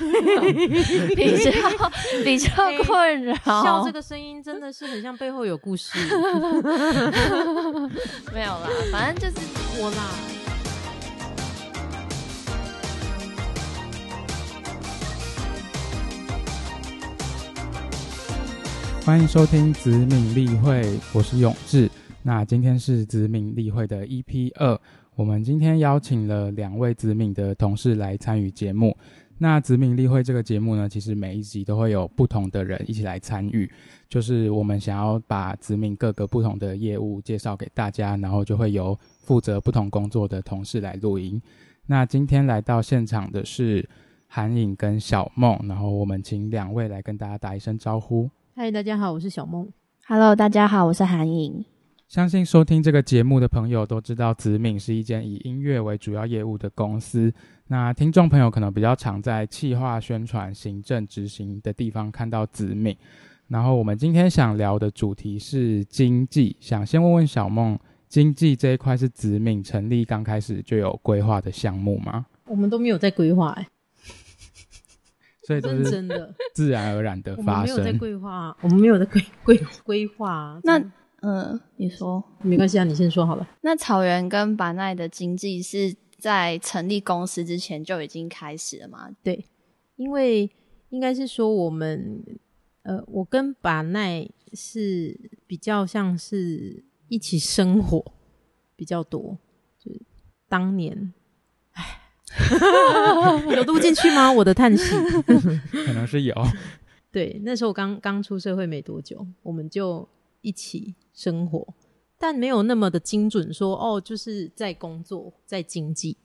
比较比较困扰。笑这个声音真的是很像背后有故事。没有啦，反正就是我啦。欢迎收听子敏例会，我是永志。那今天是子敏例会的 EP 二，我们今天邀请了两位子敏的同事来参与节目。那子敏例会这个节目呢，其实每一集都会有不同的人一起来参与，就是我们想要把子敏各个不同的业务介绍给大家，然后就会由负责不同工作的同事来录音。那今天来到现场的是韩颖跟小梦，然后我们请两位来跟大家打一声招呼。嗨，大家好，我是小梦。Hello，大家好，我是韩颖。相信收听这个节目的朋友都知道，子敏是一间以音乐为主要业务的公司。那听众朋友可能比较常在企划、宣传、行政、执行的地方看到子敏。然后我们今天想聊的主题是经济，想先问问小梦，经济这一块是子敏成立刚开始就有规划的项目吗？我们都没有在规划，哎，所以都是真的，自然而然的我们没有在生。规划，我们没有在规规规划。那嗯，你说，没关系啊，你先说好了。那草原跟巴奈的经济是在成立公司之前就已经开始了吗？对，因为应该是说我们，呃，我跟巴奈是比较像是一起生活比较多，就是当年，唉，有录进去吗？我的叹息。可能是有，对，那时候刚刚出社会没多久，我们就一起生活，但没有那么的精准说哦，就是在工作，在经济。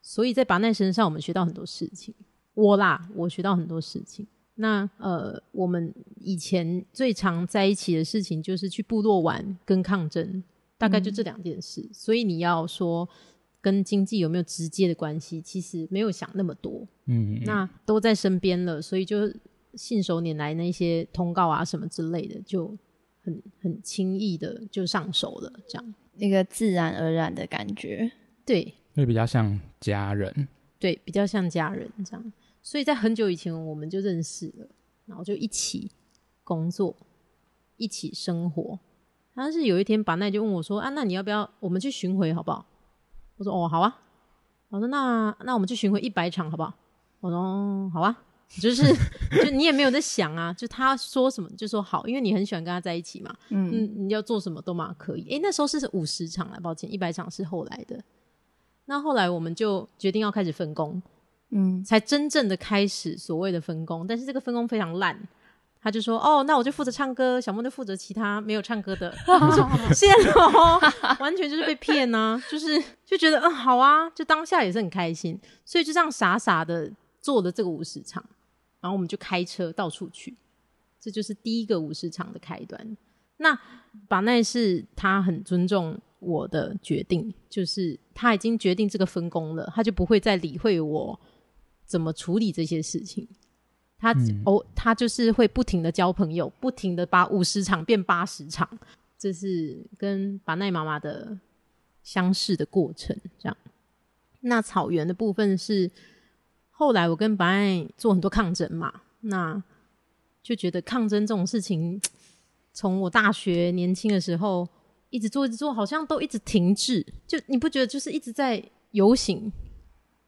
所以在拔奈身上，我们学到很多事情。我啦，我学到很多事情。那呃，我们以前最常在一起的事情就是去部落玩跟抗争，大概就这两件事。所以你要说跟经济有没有直接的关系，其实没有想那么多。嗯，那都在身边了，所以就信手拈来那些通告啊什么之类的，就很很轻易的就上手了。这样那个自然而然的感觉。对会比较像家人。对，比较像家人这样。所以在很久以前我们就认识了，然后就一起工作，一起生活。但是有一天，把奈就问我说：“啊，那你要不要我们去巡回好不好？”我说：“哦，好啊。”我说：“那那我们去巡回一百场好不好？”我说：“哦好啊。”就是就你也没有在想啊，就他说什么就说好，因为你很喜欢跟他在一起嘛。嗯，嗯，你要做什么都嘛可以。诶，那时候是五十场了，抱歉，一百场是后来的。那后来我们就决定要开始分工，嗯，才真正的开始所谓的分工。但是这个分工非常烂，他就说：“哦，那我就负责唱歌，小莫就负责其他没有唱歌的。”我说：“谢喽，完全就是被骗呐、就是就觉得嗯好啊，就当下也是很开心，所以就这样傻傻的做了这个五十场，然后我们就开车到处去，这就是第一个五十场的开端。那把奈是他很尊重我的决定，就是他已经决定这个分工了，他就不会再理会我怎么处理这些事情。他、嗯哦，他就是会不停的交朋友，不停的把五十场变八十场，这是跟把奈妈妈的相识的过程。这样，那草原的部分是后来我跟白爱做很多抗争嘛，那就觉得抗争这种事情，从我大学年轻的时候一直做一直做，好像都一直停滞。就你不觉得就是一直在游行？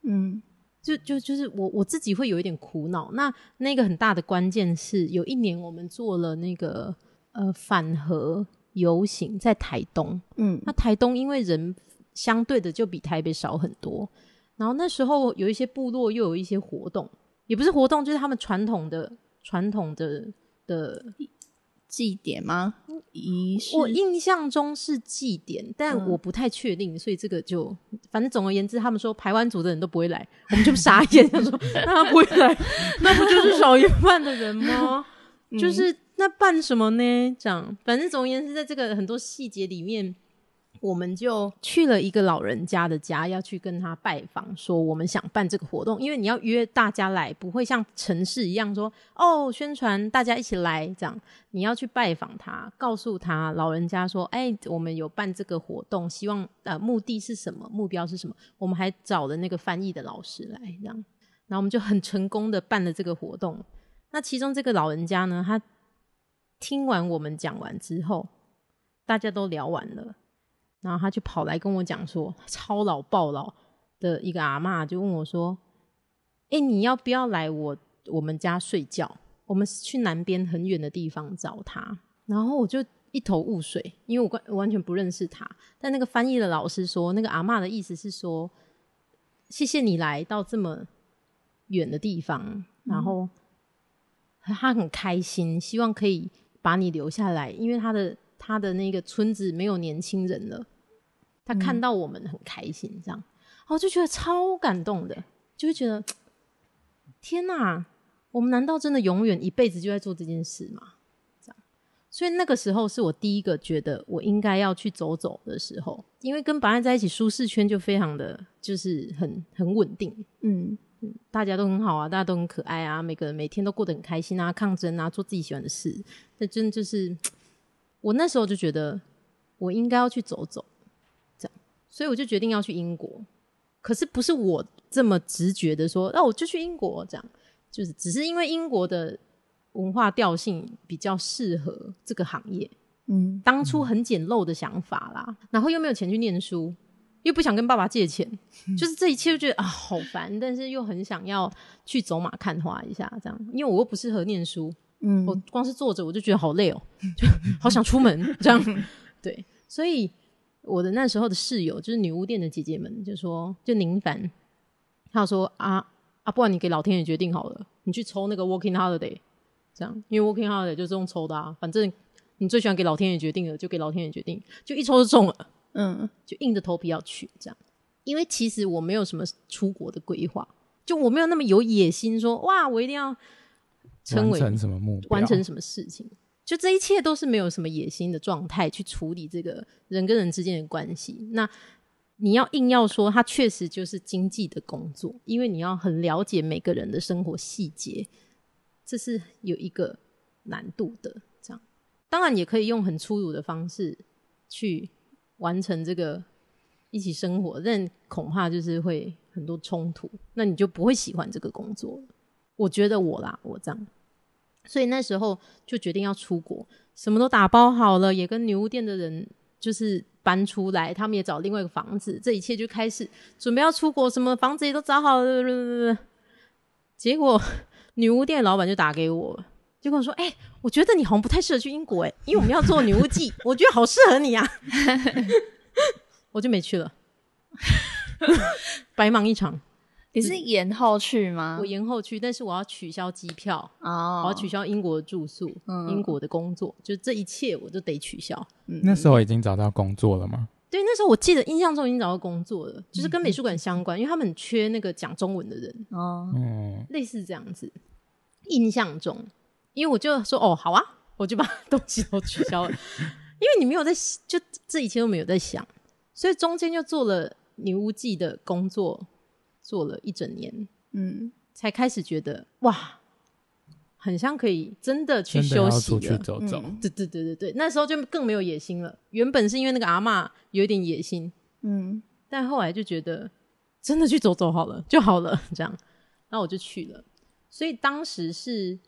嗯，就就就是我我自己会有一点苦恼。那那个很大的关键是，有一年我们做了那个呃反核游行，在台东。嗯，那台东因为人相对的就比台北少很多，然后那时候有一些部落又有一些活动，也不是活动，就是他们传统的传统的的祭典吗？仪式？我印象中是祭典，但嗯我不太确定，所以这个就反正总而言之，他们说排湾族的人都不会来，我们就傻眼，他说 那他不会来，那不就是少一半的人吗？就是那办什么呢？这样，反正总而言之，在这个很多细节里面，我们就去了一个老人家的家，要去跟他拜访，说我们想办这个活动，因为你要约大家来，不会像城市一样说哦，宣传大家一起来这样。你要去拜访他，告诉他老人家说，哎，我们有办这个活动，希望呃目的是什么，目标是什么。我们还找了那个翻译的老师来，这样。然后我们就很成功的办了这个活动。那其中这个老人家呢，他听完我们讲完之后，大家都聊完了，然后他就跑来跟我讲说，超老暴老的一个阿嬷就问我说：“哎、你要不要来我我们家睡觉？我们去南边很远的地方找他。”然后我就一头雾水，因为我完全不认识他。但那个翻译的老师说，那个阿嬷的意思是说，谢谢你来到这么远的地方，然后他很开心，希望可以把你留下来，因为他的他的那个村子没有年轻人了，他看到我们很开心，这样，然后我就觉得超感动的，就会觉得天哪，我们难道真的永远一辈子就在做这件事吗？这样，所以那个时候是我第一个觉得我应该要去走走的时候，因为跟白安在一起，舒适圈就非常的就是很很稳定，嗯大家都很好啊，大家都很可爱啊，每个人每天都过得很开心啊，抗争啊，做自己喜欢的事。那真的就是我那时候就觉得我应该要去走走，所以我就决定要去英国。可是不是我这么直觉的说，那、我就去英国，这样。就是只是因为英国的文化调性比较适合这个行业，嗯当初很简陋的想法啦，然后又没有钱去念书，又不想跟爸爸借钱，就是这一切就觉得啊好烦，但是又很想要去走马看花一下，这样，因为我又不适合念书，嗯。我光是坐着我就觉得好累哦，就好想出门这样，对，所以我的那时候的室友就是女巫店的姐姐们就说，就宁凡，她说啊啊，不然你给老天爷决定好了，你去抽那个 Working Holiday，这样，因为 Working Holiday 就是用抽的啊，反正你最喜欢给老天爷决定的，就给老天爷决定，就一抽就中了。嗯就硬着头皮要去这样。因为其实我没有什么出国的规划，就我没有那么有野心说哇，我一定要成为完成什么目标？完成什么事情。就这一切都是没有什么野心的状态去处理这个人跟人之间的关系。那你要硬要说，它确实就是经济的工作，因为你要很了解每个人的生活细节，这是有一个难度的。这样，当然也可以用很粗鲁的方式去完成这个一起生活，但恐怕就是会很多冲突，那你就不会喜欢这个工作。我觉得我啦，我这样。所以那时候就决定要出国，什么都打包好了，也跟女巫店的人就是搬出来，他们也找另外一个房子，这一切就开始准备要出国，什么房子也都找好了。结果 女巫店的老板就打给我，就跟我说：“哎、我觉得你好像不太适合去英国，哎，因为我们要做女巫记，我觉得好适合你啊。”我就没去了，白忙一场。你是延后去吗我？延后去，但是我要取消机票，哦，我要取消英国的住宿、嗯英国的工作，就这一切我都得取消。嗯那时候已经找到工作了吗？对，那时候我记得印象中已经找到工作了，就是跟美术馆相关，因为他们很缺那个讲中文的人，哦，嗯，类似这样子。印象中，因为我就说哦，好啊，我就把 东西都取消了，因为你没有在，就这一切都没有在想，所以中间就做了女巫记的工作，做了一整年，嗯才开始觉得哇，很像可以真的去休息出去了。走走。嗯对对对对对，那时候就更没有野心了。原本是因为那个阿嬷有一点野心，嗯但后来就觉得真的去走走好了 就好了，这样，然后我就去了。所以当时是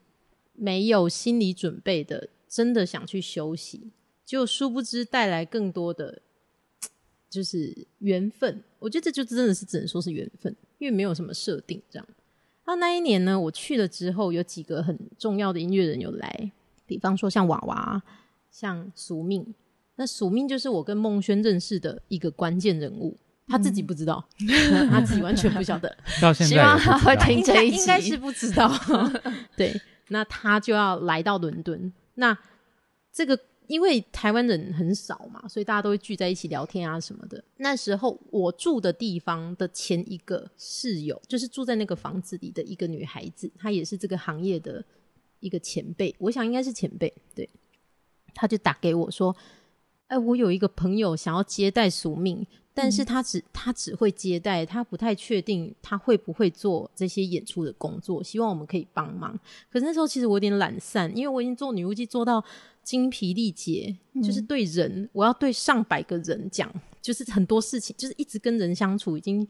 没有心理准备的，真的想去休息，就殊不知带来更多的就是缘分。我觉得这就真的是只能说是缘分，因为没有什么设定这样。那那一年呢，我去了之后，有几个很重要的音乐人有来，比方说像娃娃，像宿命。那宿命就是我跟孟轩认识的一个关键人物，他自己不知道，他自己完全不晓得，到现在希望他会听这一集应该是不知道。对，那他就要来到伦敦。那这个因为台湾人很少嘛，所以大家都会聚在一起聊天啊什么的。那时候我住的地方的前一个室友，就是住在那个房子里的一个女孩子，她也是这个行业的一个前辈，我想应该是前辈。对，她就打给我说：“哎，我有一个朋友想要接待宿命，但是他只、他只会接待，他不太确定他会不会做这些演出的工作，希望我们可以帮忙。可是那时候其实我有点懒散，因为我已经做女巫记做到精疲力竭，就是对人，我要对上百个人讲，就是很多事情，就是一直跟人相处，已经。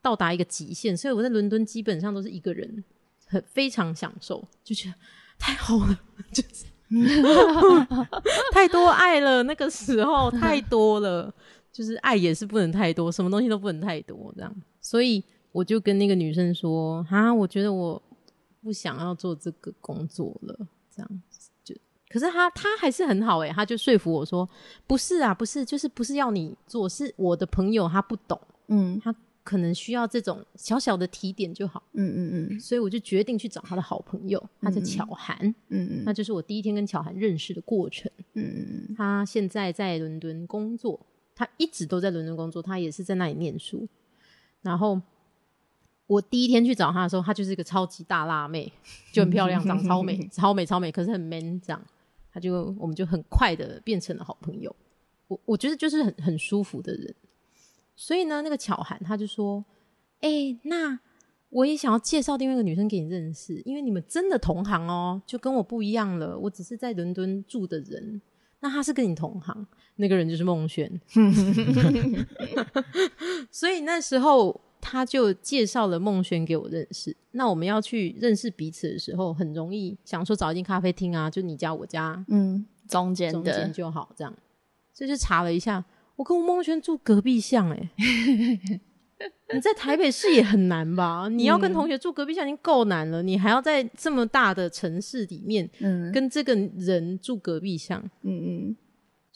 到达一个极限，所以我在伦敦基本上都是一个人，很非常享受，就觉得太好了，就是 太多爱了，那个时候太多了，就是爱也是不能太多，什么东西都不能太多，这样，所以我就跟那个女生说，啊，我觉得我不想要做这个工作了，这样就，可是他他还是很好诶、他就说服我说，不是啊，不是，就是不是要你做，是我的朋友他不懂。嗯他可能需要这种小小的提点就好，嗯嗯嗯所以我就决定去找他的好朋友，他叫巧涵，嗯嗯那就是我第一天跟巧涵认识的过程。嗯他现在在伦敦工作，他一直都在伦敦工作，他也是在那里念书。然后我第一天去找他的时候，他就是一个超级大辣妹，就很漂亮，长超美，超美，超美，可是很 man 这样。他就我们就很快的变成了好朋友。我我觉得就是很很舒服的人。所以呢，那个巧涵他就说：“哎、那我也想要介绍另外一个女生给你认识，因为你们真的同行哦，就跟我不一样了。我只是在伦敦住的人，那她是跟你同行，那个人就是孟轩。所以那时候他就介绍了孟轩给我认识。那我们要去认识彼此的时候，很容易想说找一间咖啡厅啊，就你家我家嗯，中间中间的，就好，这样。所以就查了一下，我跟吴孟轩住隔壁巷、欸，你在台北市也很难吧？你要跟同学住隔壁巷已经够难了，你还要在这么大的城市里面嗯跟这个人住隔壁巷，嗯嗯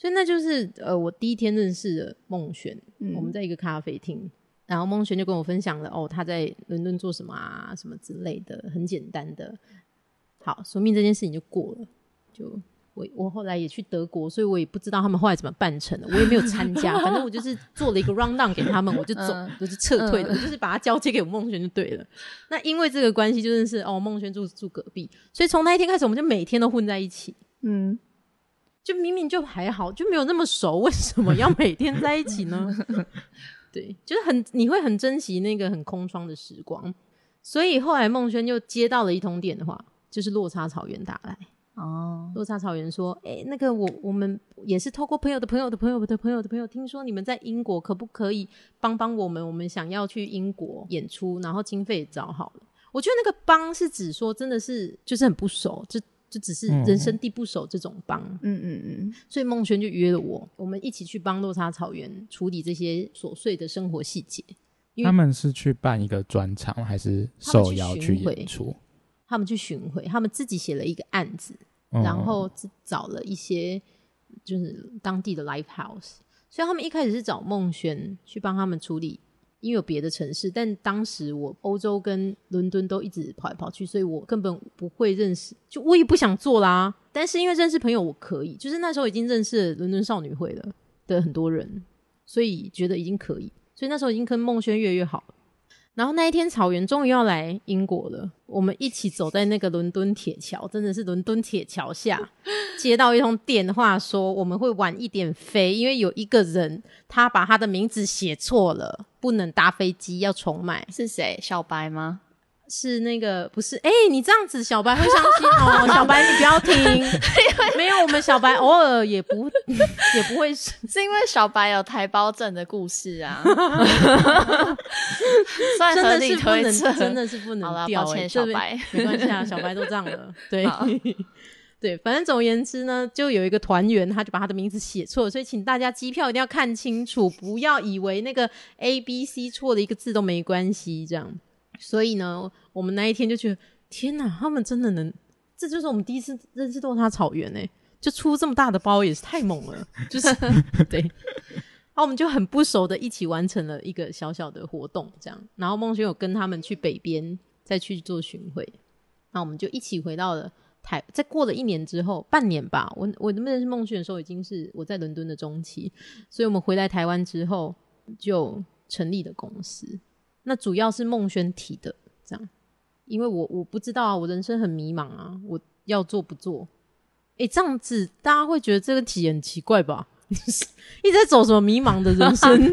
所以那就是呃，我第一天认识的孟璇，嗯我们在一个咖啡厅，然后孟璇就跟我分享了哦，他在伦敦做什么啊，什么之类的，很简单的。好，说明这件事情就过了。就我我后来也去德国，所以我也不知道他们后来怎么办成的，我也没有参加，反正我就是做了一个 round down 给他们，我就走，嗯我就撤退了，我就是把它交接给我孟璇就对了。那因为这个关系，就认识哦，孟璇住住隔壁，所以从那一天开始，我们就每天都混在一起。嗯，就明明就还好，就没有那么熟，为什么要每天在一起呢？对，就是很你会很珍惜那个很空窗的时光。所以后来孟轩就接到了一通电话，就是落差草原打来。哦，落差草原说：“哎、那个我我们也是透过朋友的朋友的朋友的朋友的朋友，听说你们在英国，可不可以帮帮我们？我们想要去英国演出，然后经费也找好了。我觉得那个帮是指说真的是就是很不熟，就就只是人生地不熟这种帮。嗯嗯嗯所以孟轩就约了我，我们一起去帮落差草原处理这些琐碎的生活细节。他们是去办一个专场，还是受邀去演出？他们去巡回，他们自己写了一个案子，嗯然后找了一些就是当地的 live house，所以他们一开始是找孟轩去帮他们处理，因为有别的城市，但当时我欧洲跟伦敦都一直跑来跑去，所以我根本不会认识，就我也不想做啦。但是因为认识朋友，我可以，就是那时候已经认识伦敦少女会了的很多人，所以觉得已经可以，所以那时候已经跟孟轩越来越好。然后那一天，草原终于要来英国了。我们一起走在那个伦敦铁桥，真的是伦敦铁桥下，接到一通电话说我们会晚一点飞，因为有一个人他把他的名字写错了，不能搭飞机，要重买。是谁？小白吗？是那个不是？哎、你这样子小白会伤心哦，小白你不要听。没有，我们小白偶尔也不也不会是是因为小白有台胞证的故事啊，算真合理的是不能，推测，真的是不好了，能掉、欸。抱歉，小白。没关系啊，小白都这样了。对对，反正总而言之呢，就有一个团员，他就把他的名字写错了，所以请大家机票一定要看清楚，不要以为那个 A、B、C 错的一个字都没关系，这样。所以呢，我们那一天就觉得，天哪，他们真的能，这就是我们第一次认识落差草原哎、就出这么大的包也是太猛了，就是 对。然后我们就很不熟的一起完成了一个小小的活动，这样。然后孟轩有跟他们去北边再去做巡回，那我们就一起回到了台。在过了一年之后，半年吧，我我认识孟轩的时候已经是我在伦敦的中期，所以我们回来台湾之后就成立了公司。那主要是孟轩提的，这样，因为我我不知道啊，我人生很迷茫啊，我要做不做？诶，这样子大家会觉得这个题很奇怪吧？一直在走什么迷茫的人生？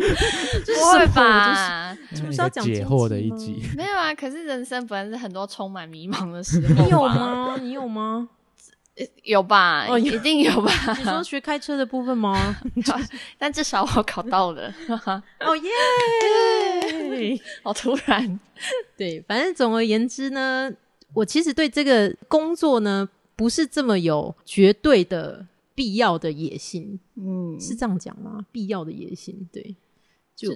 就是不会吧？就是要讲解惑的一集，没有啊，可是人生本来是很多充满迷茫的时候，你有吗？你有吗？有吧？哦一定有吧？你说学开车的部分吗？但至少我考到了。哦耶！好突然。对，反正总而言之呢，我其实对这个工作呢，不是这么有绝对的必要的野心，嗯，是这样讲吗？必要的野心，对，就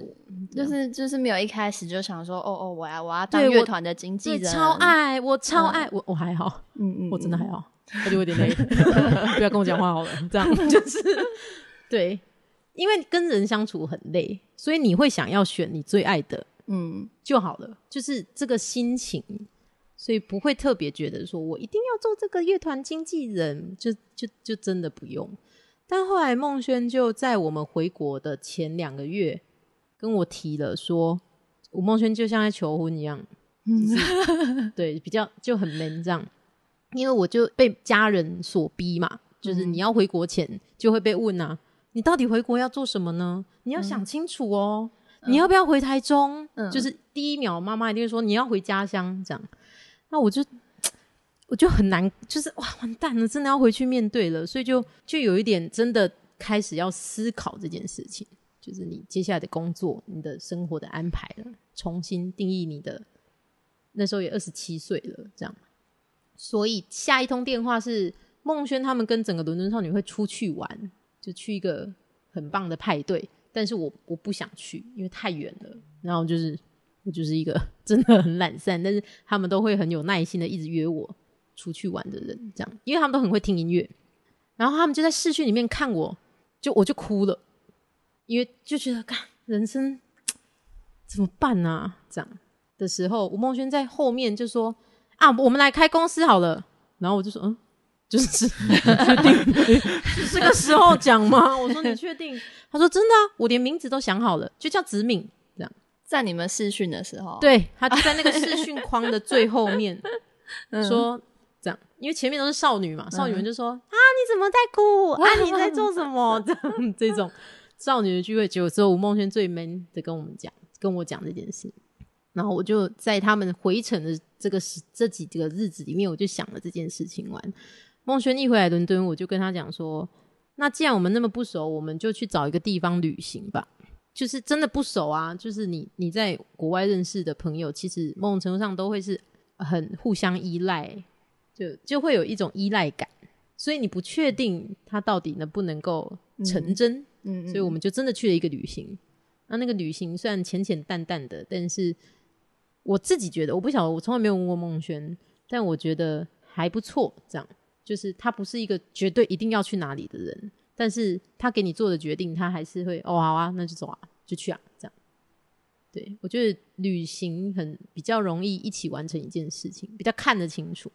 就是就是没有一开始就想说，哦哦，我要我要当乐团的经纪对人，超爱，我超嗯爱，我我还好，嗯，嗯我真的还嗯好，我就有点累，不要跟我讲话好了，这样 就是。对，因为跟人相处很累，所以你会想要选你最爱的嗯。就好了，就是这个心情，所以不会特别觉得说我一定要做这个乐团经纪人，就就就真的不用。但后来孟轩就在我们回国的前两个月跟我提了说，吴孟轩就像在求婚一样，就 是对，比较就很 man 这样，因为我就被家人所逼嘛，就是你要回国前就会被问啊，你到底回国要做什么呢？你要想清楚哦。你要不要回台中？嗯就是第一秒，妈妈一定会说你要回家乡这样。那我就我就很难，就是哇，完蛋了，真的要回去面对了，所以就就有一点真的开始要思考这件事情，就是你接下来的工作、你的生活的安排了，重新定义你的。那时候也二十七岁了，这样，所以下一通电话是孟轩他们跟整个伦敦少女会出去玩，就去一个很棒的派对，但是我我不想去，因为太远了。然后就是我就是一个 真的很懒散，但是他们都会很有耐心的一直约我出去玩的人，这样，因为他们都很会听音乐。然后他们就在视讯里面看我，就我就哭了，因为就觉得，看人生 怎么办啊？这样的时候，吴梦轩在后面就说：“啊，我们来开公司好了。”然后我就说：“嗯，就是 确定 这个时候讲吗？”我说：“你确定？” 他说：“真的啊，我连名字都想好了，就叫子敏。”这样，在你们试训的时候，，对他就在那个试训框的最后面嗯说。这样，因为前面都是少女嘛，少女们就说、啊，你怎么在哭？啊，你在做什么？这样这种少女的聚会，结果只有吴梦轩最 man 的跟我们讲，跟我讲这件事。然后我就在他们回程的这个时这几个日子里面，我就想了这件事情完。孟轩一回来伦敦，我就跟他讲说：“那既然我们那么不熟，我们就去找一个地方旅行吧。就是真的不熟啊，就是你你在国外认识的朋友，其实某种程度上都会是很互相依赖，就就会有一种依赖感，所以你不确定他到底能不能够成真。嗯，所以我们就真的去了一个旅行。那那个旅行虽然浅浅淡淡的，但是我自己觉得，我不晓得，我从来没有问过孟轩，但我觉得还不错。这样就是他不是一个绝对一定要去哪里的人，但是他给你做的决定，他还是会哦好啊，那就走啊，就去啊，这样。对我觉得旅行很比较容易一起完成一件事情，比较看得清楚。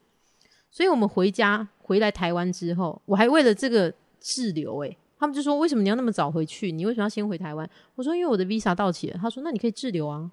所以我们回家回来台湾之后，我还为了这个滞留、欸，他们就说为什么你要那么早回去？你为什么要先回台湾？我说因为我的 visa 到期了。他说那你可以滞留啊。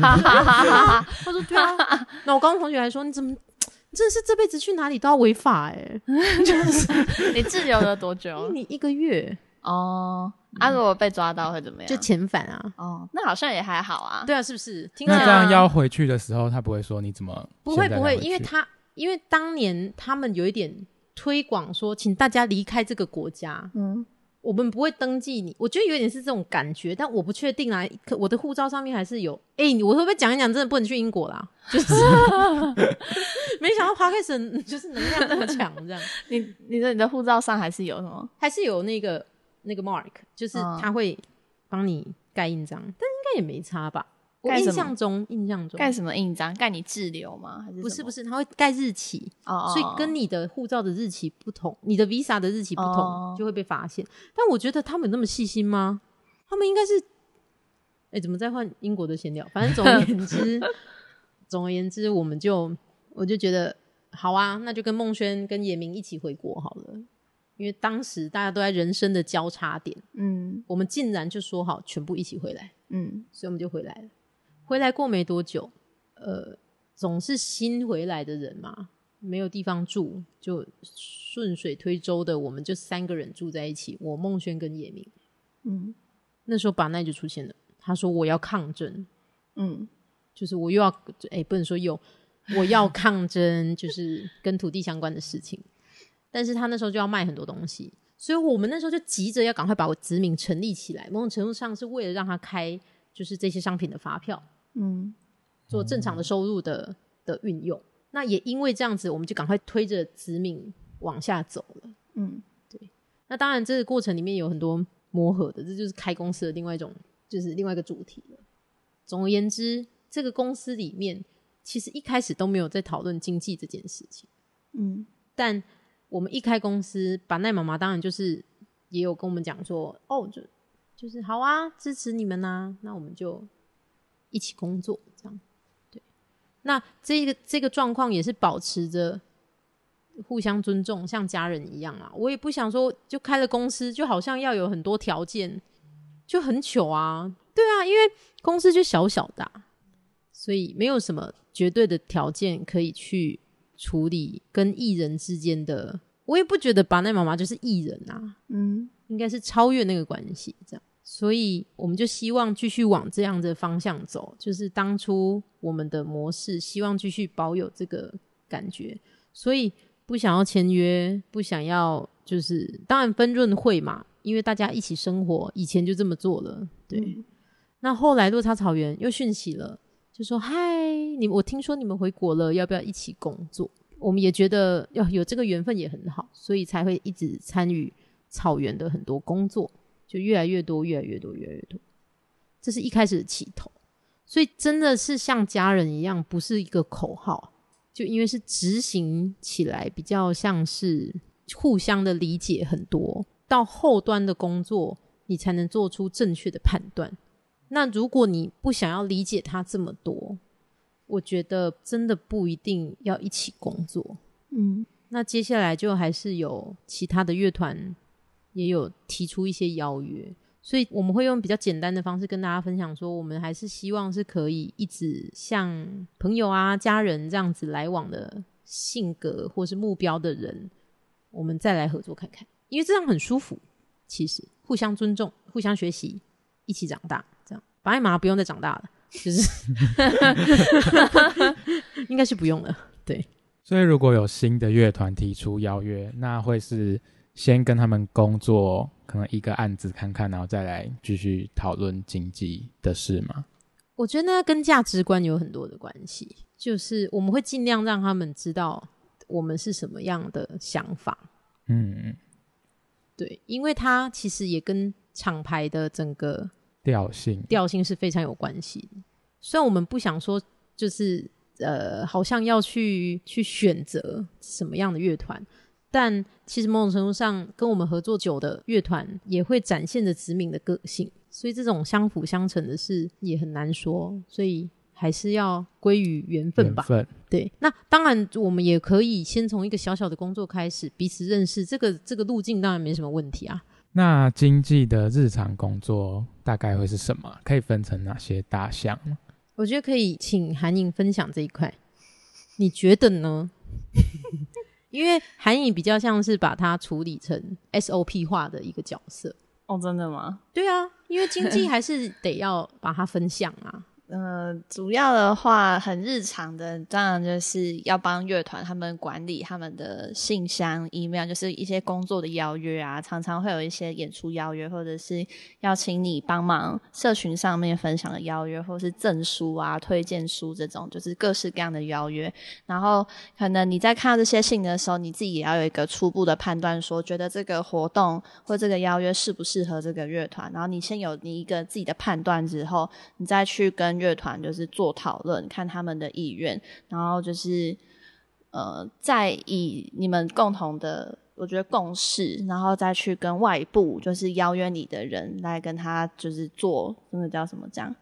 哈哈哈哈哈，他说对啊。那我高中同学还说你怎么你真的是这辈子去哪里都要违法哎、就是你滞留了多久？你一个月哦，啊，如果被抓到会怎么样？就遣返啊。哦，那好像也还好啊。对啊，是不是？听起来那这样要回去的时候，他不会说你怎么不会不会，因为他因为当年他们有一点推广说，请大家离开这个国家，嗯，我们不会登记你。我觉得有点是这种感觉，但我不确定啊。可我的护照上面还是有。哎、你我会不会讲一讲？真的不能去英国啦？就是 没想到 p a r k e s 就是能量那么强，这样 你你的你的护照上还是有什么？还是有那个那个 mark，就是嗯他会帮你盖印章，但应该也没差吧？我印象中，印象中盖什么印章？盖你滞留吗？还是是？不是不是，他会盖日期。哦，所以跟你的护照的日期不同，你的 Visa 的日期不同，哦就会被发现。但我觉得他们有那么细心吗？他们应该是，哎、怎么再换英国的闲聊？反正总而言之，总而言之，我们就我就觉得好啊，那就跟孟轩跟野明一起回国好了。因为当时大家都在人生的交叉点，嗯我们竟然就说好全部一起回来，嗯所以我们就回来了。回来过没多久，呃，总是新回来的人嘛，没有地方住，就顺水推舟的，我们就三个人住在一起。我孟轩跟叶明，嗯那时候把奈就出现了，他说我要抗争，嗯就是我又要哎、不能说有，我要抗争，就是跟土地相关的事情。但是他那时候就要卖很多东西，所以我们那时候就急着要赶快把我殖民成立起来。某种程度上是为了让他开就是这些商品的发票，嗯做正常的收入的的运用。那也因为这样子，我们就赶快推着子敏往下走了。嗯对那当然，这个过程里面有很多磨合的，这就是开公司的另外一种，就是另外一个主题了。总而言之，这个公司里面其实一开始都没有在讨论经济这件事情，嗯但我们一开公司，把奈妈妈当然就是也有跟我们讲说，哦，就就是好啊，支持你们呐、那我们就一起工作，这样对。那这个这个状况也是保持着互相尊重，像家人一样啊。我也不想说，就开了公司，就好像要有很多条件，就很糗啊。对啊，因为公司就小小的啊、所以没有什么绝对的条件可以去处理跟艺人之间的。我也不觉得巴奈妈妈就是艺人啊，嗯应该是超越那个关系这样。所以我们就希望继续往这样的方向走，就是当初我们的模式，希望继续保有这个感觉。所以不想要签约，不想要就是当然分润会嘛，因为大家一起生活，以前就这么做了。对，嗯那后来落差草原又讯息了，就说：“嗨，你我听说你们回国了，要不要一起工作？”我们也觉得要有这个缘分也很好，所以才会一直参与草原的很多工作，就越来越多，越来越多，越来越多。这是一开始的起头，所以真的是像家人一样，不是一个口号，就因为是执行起来比较像是互相的理解很多，到后端的工作，你才能做出正确的判断。那如果你不想要理解他这么多，我觉得真的不一定要一起工作。嗯那接下来就还是有其他的乐团也有提出一些邀约，所以我们会用比较简单的方式跟大家分享说，我们还是希望是可以一直像朋友啊、家人这样子来往的性格或是目标的人，我们再来合作看看，因为这样很舒服。其实互相尊重、互相学习，一起长大，这样白马不用再长大了，就是 应该是不用了。对，所以如果有新的乐团提出邀约，那会是先跟他们工作，可能一个案子看看，然后再来继续讨论经济的事吗？我觉得那跟价值观有很多的关系，就是我们会尽量让他们知道我们是什么样的想法，嗯，对，因为它其实也跟厂牌的整个调性，调性是非常有关系。虽然我们不想说，就是呃，好像要去去选择什么样的乐团，但其实某种程度上，跟我们合作久的乐团也会展现着子敏的个性，所以这种相辅相成的事也很难说，所以还是要归于缘分吧。分，对，那当然我们也可以先从一个小小的工作开始，彼此认识，这个这个路径当然没什么问题啊。那经济的日常工作大概会是什么？可以分成哪些大项吗？我觉得可以请韩颖分享这一块，你觉得呢？因为韩颖比较像是把它处理成 SOP 化的一个角色。哦，真的吗？对啊，因为经济 还是得要把它分享啊。呃，主要的话很日常的，当然就是要帮乐团他们管理他们的信箱、email，就是一些工作的邀约啊，常常会有一些演出邀约，或者是邀请你帮忙社群上面分享的邀约，或是证书啊、推荐书这种，就是各式各样的邀约。然后可能你在看到这些信的时候，你自己也要有一个初步的判断，说觉得这个活动或这个邀约适不适合这个乐团。然后你先有你一个自己的判断之后，你再去跟乐团就是做讨论，看他们的意愿，然后就是呃，再以你们共同的。我觉得共识，然后再去跟外部就是邀约你的人来跟他就是做那个叫什么讲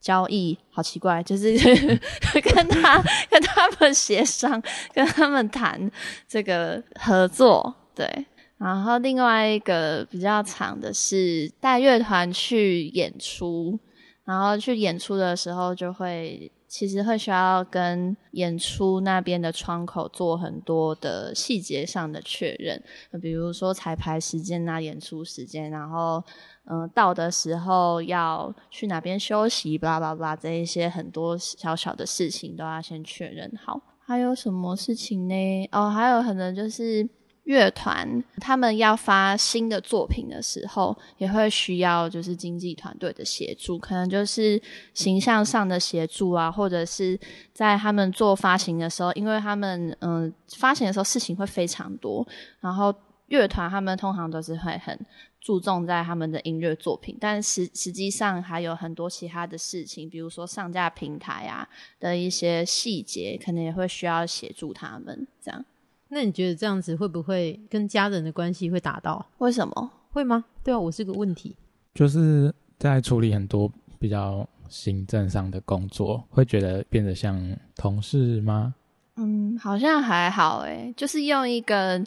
交易，好奇怪，就是 跟他跟他们协商，跟他们谈这个合作，对。然后另外一个比较长的是带乐团去演出，然后去演出的时候就会其实会需要跟演出那边的窗口做很多的细节上的确认，比如说彩排时间啊、演出时间，然后嗯、到的时候要去哪边休息，巴拉巴拉这一些很多小小的事情都要先确认好。还有什么事情呢？哦，还有可能就是。乐团他们要发新的作品的时候，也会需要就是经纪团队的协助，可能就是形象上的协助啊，或者是在他们做发行的时候，因为他们嗯发行的时候事情会非常多，然后乐团他们通常都是会很注重在他们的音乐作品，但实实际上还有很多其他的事情，比如说上架平台啊的一些细节，可能也会需要协助他们这样。那你觉得这样子会不会跟家人的关系会打到？为什么？会吗？对啊，我是个问题。就是在处理很多比较行政上的工作，会觉得变得像同事吗？嗯，好像还好诶，就是用一个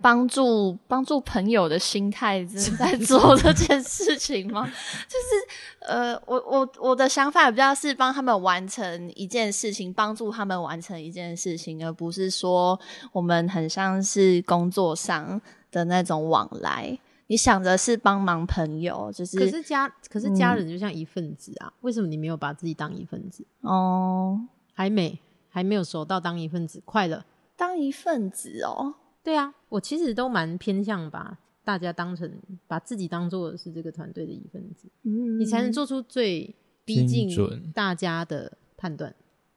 帮助帮助朋友的心态在 做这件事情吗？就是呃，我我我的想法比较是帮他们完成一件事情，帮助他们完成一件事情，而不是说我们很像是工作上的那种往来。你想着是帮忙朋友，就是可是家可是家人就像一份子啊，为什么你没有把自己当一份子？哦，还没还没有熟到当一份子，快了，当一份子哦。对啊，我其实都蛮偏向把大家当成把自己当做是这个团队的一份子，嗯，你才能做出最逼近大家的判断。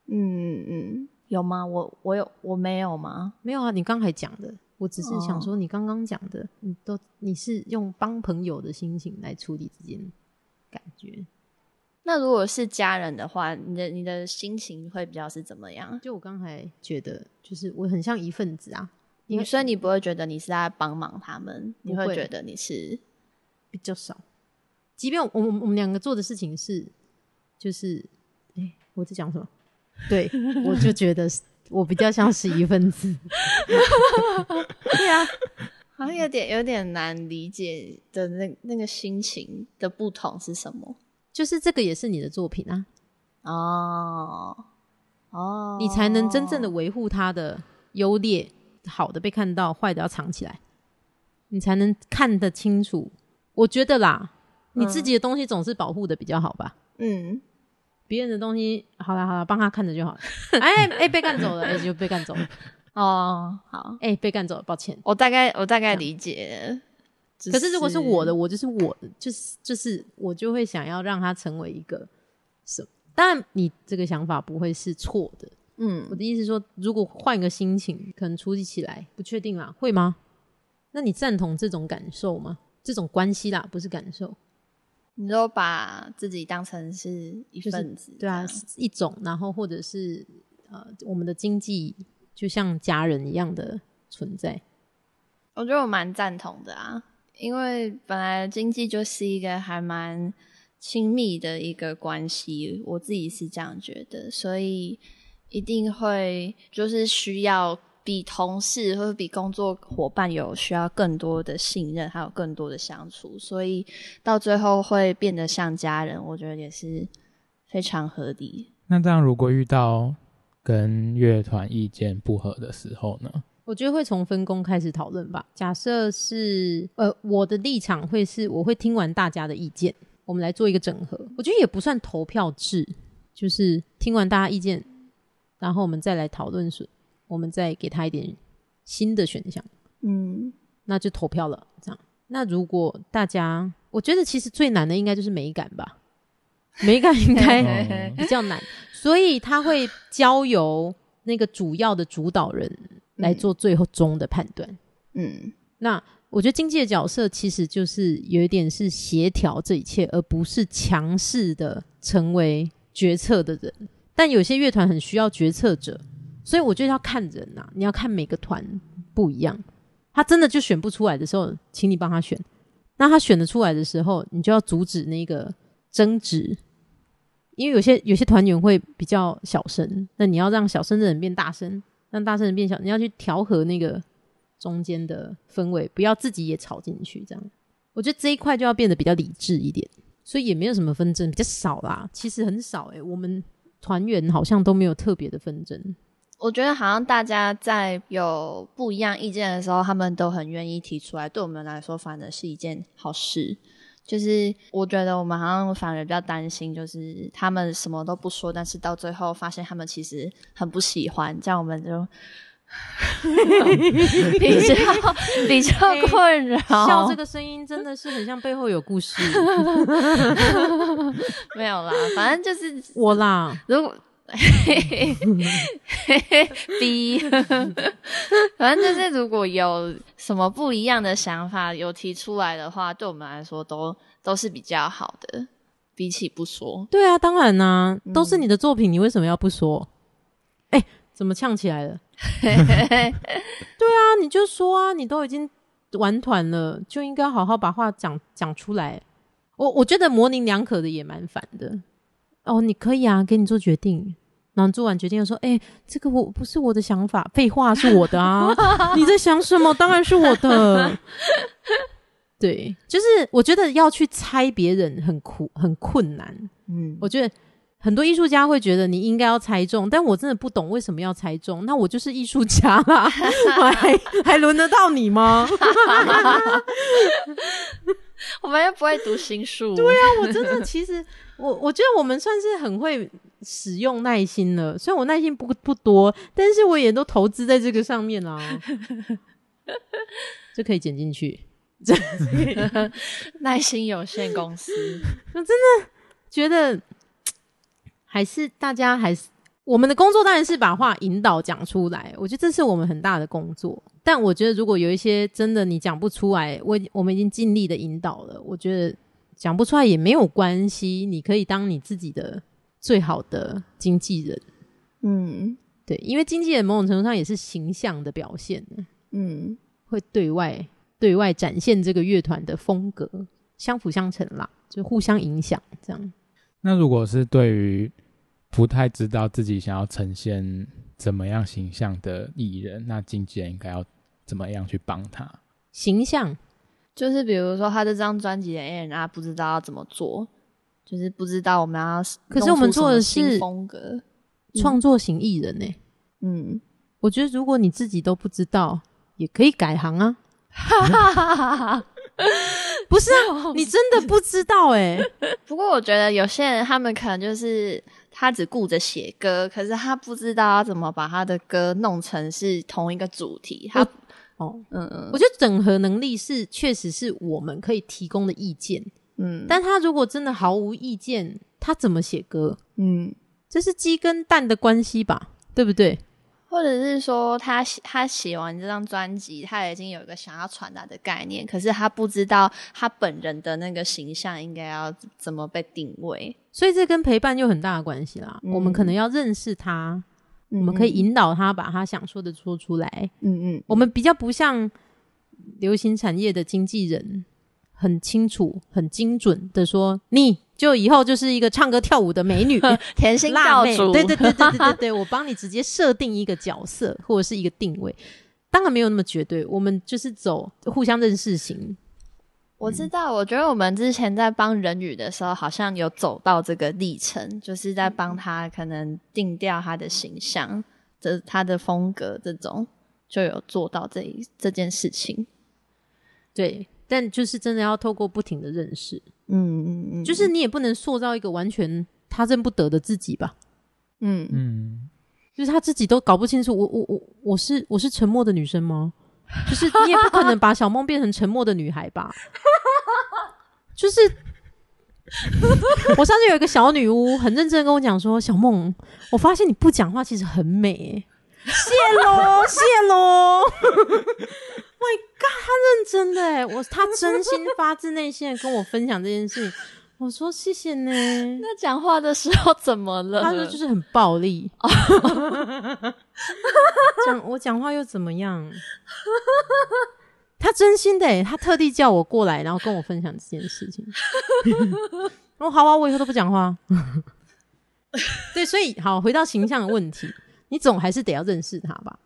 嗯嗯，有吗？我我有我没有吗？没有啊，你刚才讲的。我只是想说，你刚刚讲的，你都你是用帮朋友的心情来处理这件感觉。那如果是家人的话，你的你的心情会比较是怎么样？就我刚才觉得，就是我很像一份子啊，你所以你不会觉得你是在帮忙他们，你会觉得你是比较少。即便我们我们两个做的事情是，就是哎，我在讲什么？对，我就觉得。我比较像是一份子，对啊，好像有点有点难理解的那那个心情的不同是什么？就是这个也是你的作品啊，哦哦，你才能真正的维护它的优劣，好的被看到，坏的要藏起来，你才能看得清楚。我觉得啦，你自己的东西总是保护的比较好吧？嗯。别人的东西，好了好了，帮他看着就好了。哎哎，被干走了，哎就被干走了。哦，好，哎被干走了，抱歉。我大概我大概理解。可是如果是我的，我就是我的，就是就是我就会想要让他成为一个什？当然，你这个想法不会是错的。嗯，我的意思说，如果换一个心情，可能处理起来不确定啦，会吗？那你赞同这种感受吗？这种关系啦，不是感受。你都把自己当成是一份子，对啊，一种，然后或者是呃，我们的经济就像家人一样的存在。我觉得我蛮赞同的啊，因为本来经济就是一个还蛮亲密的一个关系，我自己是这样觉得，所以一定会就是需要。比同事或者比工作伙伴有需要更多的信任，还有更多的相处，所以到最后会变得像家人，我觉得也是非常合理。那这样如果遇到跟乐团意见不合的时候呢？我觉得会从分工开始讨论吧。假设是呃，我的立场会是我会听完大家的意见，我们来做一个整合。我觉得也不算投票制，就是听完大家意见，然后我们再来讨论是。我们再给他一点新的选项，嗯，那就投票了。这样，那如果大家，我觉得其实最难的应该就是美感吧，美感应该 比较难，所以他会交由那个主要的主导人来做最后终的判断。嗯，那我觉得经济的角色其实就是有一点是协调这一切，而不是强势的成为决策的人。但有些乐团很需要决策者。所以我觉得要看人呐，你要看每个团不一样。他真的就选不出来的时候，请你帮他选。那他选得出来的时候，你就要阻止那个争执，因为有些有些团员会比较小声，那你要让小声的人变大声，让大声人变小，你要去调和那个中间的氛围，不要自己也吵进去。这样，我觉得这一块就要变得比较理智一点。所以也没有什么纷争，比较少啦。其实很少诶，我们团员好像都没有特别的纷争。我觉得好像大家在有不一样意见的时候，他们都很愿意提出来。对我们来说，反而是一件好事。就是我觉得我们好像反而比较担心，就是他们什么都不说，但是到最后发现他们其实很不喜欢，这样我们就 比较比较困扰。笑这个声音真的是很像背后有故事。没有啦，反正就是我啦，如果。B，反正就是如果有什么不一样的想法有提出来的话，对我们来说都都是比较好的，比起不说。对啊，当然啦、都是你的作品，你为什么要不说？哎、怎么呛起来了？啊，你就说啊，你都已经玩团了，就应该好好把话讲讲出来。我我觉得模棱两可的也蛮烦的。哦，你可以啊，给你做决定。然后做完决定又说：“哎、这个我不是我的想法，废话是我的啊！你在想什么？当然是我的。对，就是我觉得要去猜别人很苦很困难。嗯，我觉得很多艺术家会觉得你应该要猜中，但我真的不懂为什么要猜中。那我就是艺术家啦，我 还还轮得到你吗？我们又不会读心术。对啊，我真的其实我我觉得我们算是很会使用耐心了，虽然我耐心不不多，但是我也都投资在这个上面啦。这可以剪进去。耐心有限公司。我真的觉得还是大家还是我们的工作当然是把话引导讲出来，我觉得这是我们很大的工作。但我觉得如果有一些真的你讲不出来，我我们已经尽力的引导了，我觉得讲不出来也没有关系，你可以当你自己的最好的经纪人。嗯对，因为经纪人某种程度上也是形象的表现，嗯，会对外对外展现这个乐团的风格，相辅相成啦，就互相影响这样。那如果是对于不太知道自己想要呈现怎么样形象的艺人，那经纪人应该要怎么样去帮他？形象就是比如说他这张专辑的 A&R 不知道要怎么做，就是不知道我们要可是我们做的是风格。创作型艺人呢、嗯，我觉得如果你自己都不知道，也可以改行啊。不是啊，你真的不知道哎、不过我觉得有些人他们可能就是他只顾着写歌，可是他不知道要怎么把他的歌弄成是同一个主题。他哦，嗯嗯我觉得整合能力是确实是我们可以提供的意见，嗯，但他如果真的毫无意见，他怎么写歌？嗯，这是鸡跟蛋的关系吧，对不对？或者是说他写他写完这张专辑，他已经有一个想要传达的概念，可是他不知道他本人的那个形象应该要怎么被定位。所以这跟陪伴有很大的关系啦。嗯我们可能要认识他，我我们可以，引导他把他想说的说出来。嗯嗯，我们比较不像流行产业的经纪人，很清楚、很精准的说，你就以后就是一个唱歌跳舞的美女。甜心辣妹，教主，对对对对对对对，我帮你直接设定一个角色或者是一个定位，当然没有那么绝对，我们就是走互相认识型。我知道，我觉得我们之前在帮人语的时候，好像有走到这个历程，就是在帮他可能定掉他的形象，这他的风格这种，就有做到这一这件事情。对，但就是真的要透过不停的认识，嗯嗯嗯，就是你也不能塑造一个完全他认不得的自己吧。嗯嗯，就是他自己都搞不清楚，我我我我是我是沉默的女生吗？就是你也不可能把小梦变成沉默的女孩吧？就是我上次有一个小女巫很认真跟我讲说，小梦，我发现你不讲话其实很美、欸，谢喽谢喽，My God，他认真的哎、我他真心发自内心的跟我分享这件事情，我说谢谢呢。那讲话的时候怎么了？他说就是很暴力，讲我讲话又怎么样？他真心的、哎，他特地叫我过来，然后跟我分享这件事情。我好啊，我以后都不讲话。对，所以好，回到形象的问题，你总还是得要认识他吧。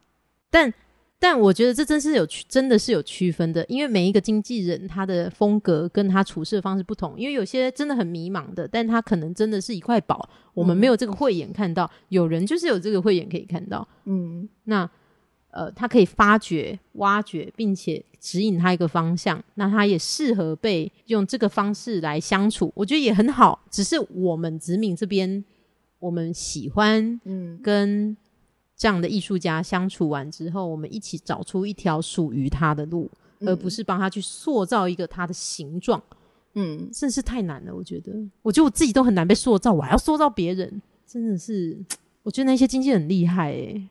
但但我觉得这真是有区，真的是有区分的，因为每一个经纪人他的风格跟他处事的方式不同，因为有些真的很迷茫的，但他可能真的是一块宝，我们没有这个慧眼看到，有人就是有这个慧眼可以看到，嗯那呃，他可以发掘、挖掘，并且指引他一个方向，那他也适合被用这个方式来相处，我觉得也很好。只是我们子敏这边，我们喜欢嗯跟这样的艺术家相处完之后，我们一起找出一条属于他的路，而不是帮他去塑造一个他的形状。嗯，真是太难了，我觉得，我觉得我自己都很难被塑造，我还要塑造别人，真的是，我觉得那些经纪人很厉害诶、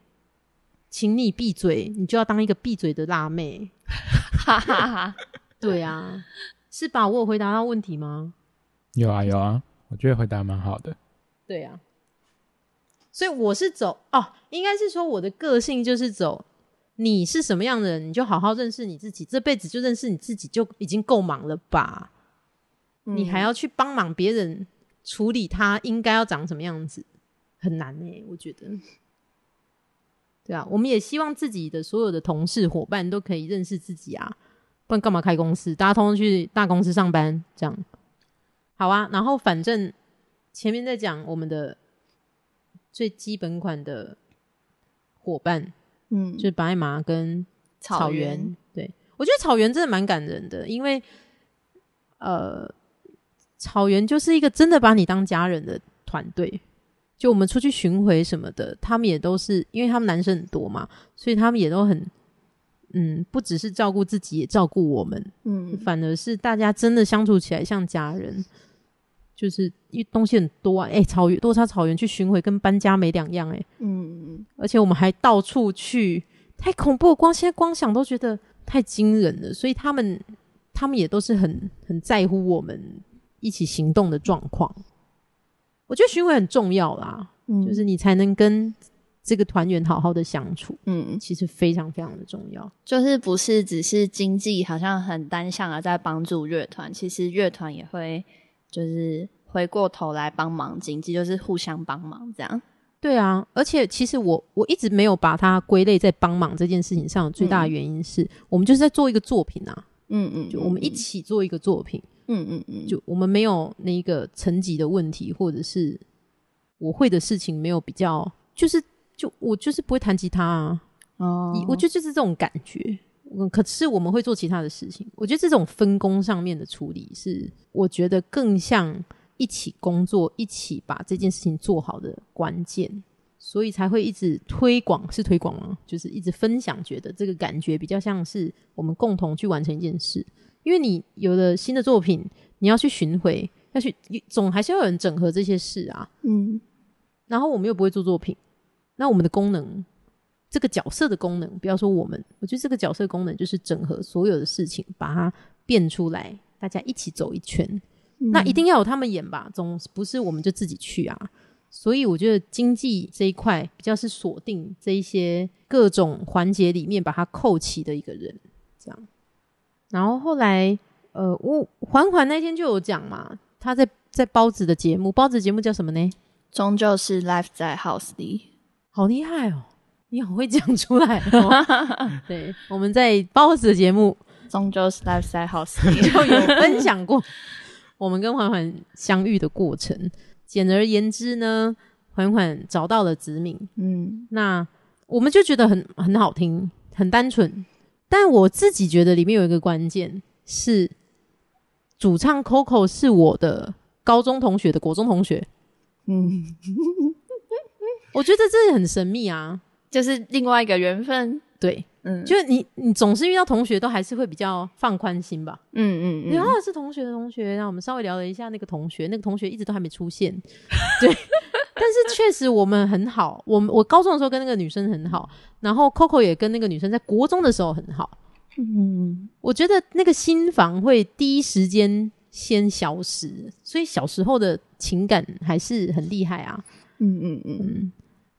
请你闭嘴，你就要当一个闭嘴的辣妹。哈哈哈。对啊，是吧？我有回答到问题吗？有啊有啊，我觉得回答蛮好的。对啊，所以我是走哦，应该是说我的个性就是走，你是什么样的人，你就好好认识你自己，这辈子就认识你自己就已经够忙了吧？你还要去帮忙别人处理他应该要长什么样子，很难呢、我觉得。对啊，我们也希望自己的所有的同事伙伴都可以认识自己啊，不然干嘛开公司？大家通通去大公司上班，这样好啊。然后反正前面在讲我们的最基本款的伙伴，嗯，就是白马跟草原。对我觉得草原真的蛮感人的，因为呃，草原就是一个真的把你当家人的团队。就我们出去巡回什么的，他们也都是，因为他们男生很多嘛，所以他们也都很，嗯，不只是照顾自己，也照顾我们。嗯反而是大家真的相处起来像家人，就是因为东西很多啊，哎、草原多沙草原去巡回跟搬家没两样哎、嗯而且我们还到处去，太恐怖了，光现在光想都觉得太惊人了，所以他们他们也都是很很在乎我们一起行动的状况。我觉得巡回很重要啦，嗯，就是你才能跟这个团员好好的相处，嗯，其实非常非常的重要。就是不是只是经济好像很单向的在帮助乐团，其实乐团也会就是回过头来帮忙经济，就是互相帮忙这样。对啊，而且其实我我一直没有把它归类在帮忙这件事情上，最大的原因是、我们就是在做一个作品啊，嗯嗯，就我们一起做一个作品，嗯嗯嗯，就我们没有那个层级的问题，或者是我会的事情没有比较，就是就我就是不会弹吉他啊，哦我觉得就是这种感觉。嗯，可是我们会做其他的事情。我觉得这种分工上面的处理是，我觉得更像一起工作、一起把这件事情做好的关键，所以才会一直推广，是推广吗？就是一直分享，觉得这个感觉比较像是我们共同去完成一件事。因为你有了新的作品，你要去巡回，要去总还是要有人整合这些事啊。嗯然后我们又不会做作品，那我们的功能，这个角色的功能，不要说我们，我觉得这个角色功能就是整合所有的事情，把它变出来，大家一起走一圈。那一定要有他们演吧，总不是我们就自己去啊。所以我觉得经济这一块比较是锁定这一些各种环节里面把它扣齐的一个人，这样。然后后来，呃，我缓缓那天就有讲嘛，他在在包子的节目，包子节目叫什么呢？终究是 life 在 house 里。好厉害哦！你很会讲出来哦。对，我们在包子的节目终究是 life 在 house 里。就有分享过我们跟缓缓相遇的过程。简而言之呢，缓缓找到了子敏，嗯那我们就觉得很很好听，很单纯。但我自己觉得里面有一个关键是，主唱 Coco 是我的高中同学的国中同学，嗯，我觉得这很神秘啊。就是另外一个缘分。对，嗯，就是你你总是遇到同学都还是会比较放宽心吧。嗯嗯嗯，然后是同学的同学，然后我们稍微聊了一下那个同学，那个同学一直都还没出现，对，但是确实我们很好，我们我高中的时候跟那个女生很好，然后 Coco 也跟那个女生在国中的时候很好，嗯。我觉得那个心房会第一时间先消失，所以小时候的情感还是很厉害啊，嗯嗯。嗯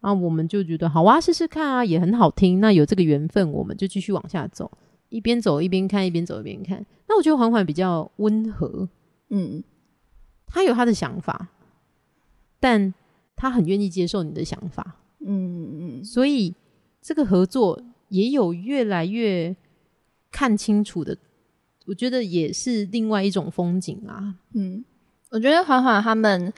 嗯。然后我们就觉得好啊，试试看啊，也很好听。那有这个缘分，我们就继续往下走，一边走一边看，一边走一边看。那我觉得缓缓比较温和，嗯他有他的想法，但他很愿意接受你的想法，嗯嗯所以这个合作也有越来越看清楚的，我觉得也是另外一种风景啊。嗯，我觉得缓缓他们。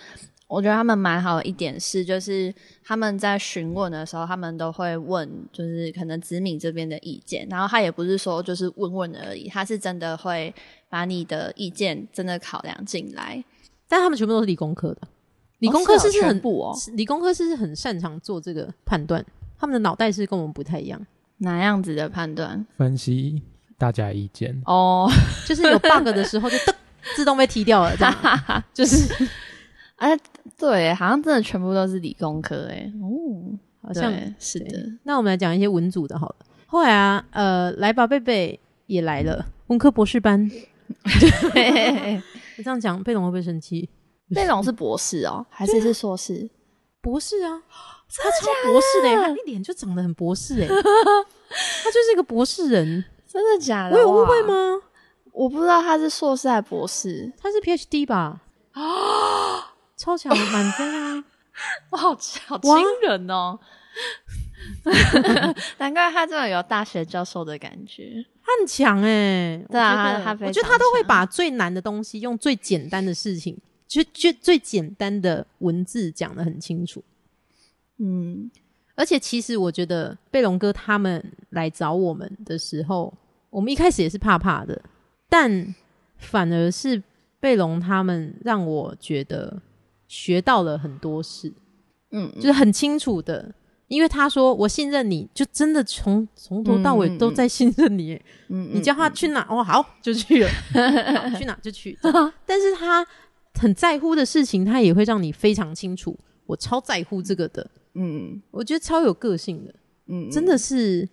我觉得他们蛮好的一点是，就是他们在询问的时候，他们都会问，就是可能子敏这边的意见，然后他也不是说就是问问而已，他是真的会把你的意见真的考量进来。但他们全部都是理工科的，理工科哦是哦是是很全部哦理工科是是很擅长做这个判断。他们的脑袋是跟我们不太一样，哪样子的判断？分析大家意见。哦，就是有 bug 的时候就 噔自动被踢掉了，这样 就是哎，对，好像真的全部都是理工科，哎，哦，好像对是的，那我们来讲一些文组的好了。后来啊，呃，来吧贝贝也来了，文科博士班。对，你这样讲，贝龙会不会生气？贝龙是博士哦，还是是硕士？博士啊，他超博士的耶，他一脸就长得很博士哎，他就是一个博士人。真的假的？我有误会哇？吗？我不知道他是硕士还是博士，他是 PhD 吧？啊，超强满分啊！哇，好好惊人哦！难怪他真的有大学教授的感觉。他很强哎、对啊我觉得他都会把最难的东西用最简单的事情，就就最简单的文字讲的很清楚。嗯，而且其实我觉得贝龙哥他们来找我们的时候，我们一开始也是怕怕的，但反而是贝龙他们让我觉得学到了很多事，嗯，就是很清楚的。因为他说我信任你，就真的从从头到尾都在信任你。嗯你叫他去哪，哦好就去了，好去哪就去。但是他很在乎的事情，他也会让你非常清楚，我超在乎这个的。嗯我觉得超有个性的，嗯，真的是，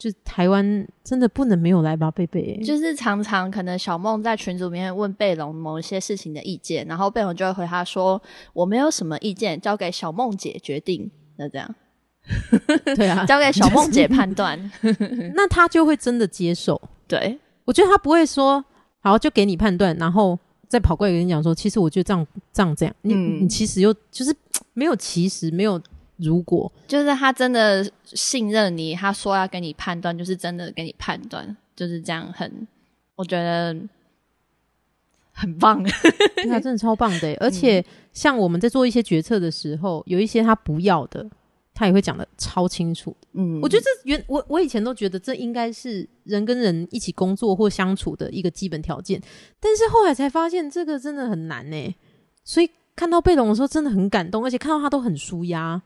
就台湾真的不能没有来吧贝贝，就是常常可能小梦在群组里面问贝龙某一些事情的意见，然后贝龙就会回他说我没有什么意见，交给小梦姐决定。那这样 对啊，交给小梦姐判断。那他就会真的接受。对，我觉得他不会说好就给你判断，然后再跑过来跟你讲说，其实我觉得这样这样这样，你、嗯你其实又就是没有其实没有如果，就是他真的信任你，他说要给你判断，就是真的给你判断，就是这样很，我觉得很棒。他真的超棒的。而且像我们在做一些决策的时候，有一些他不要的，他也会讲的超清楚。嗯我觉得这原我我以前都觉得这应该是人跟人一起工作或相处的一个基本条件，但是后来才发现这个真的很难呢。所以看到贝龙的时候真的很感动，而且看到他都很舒压。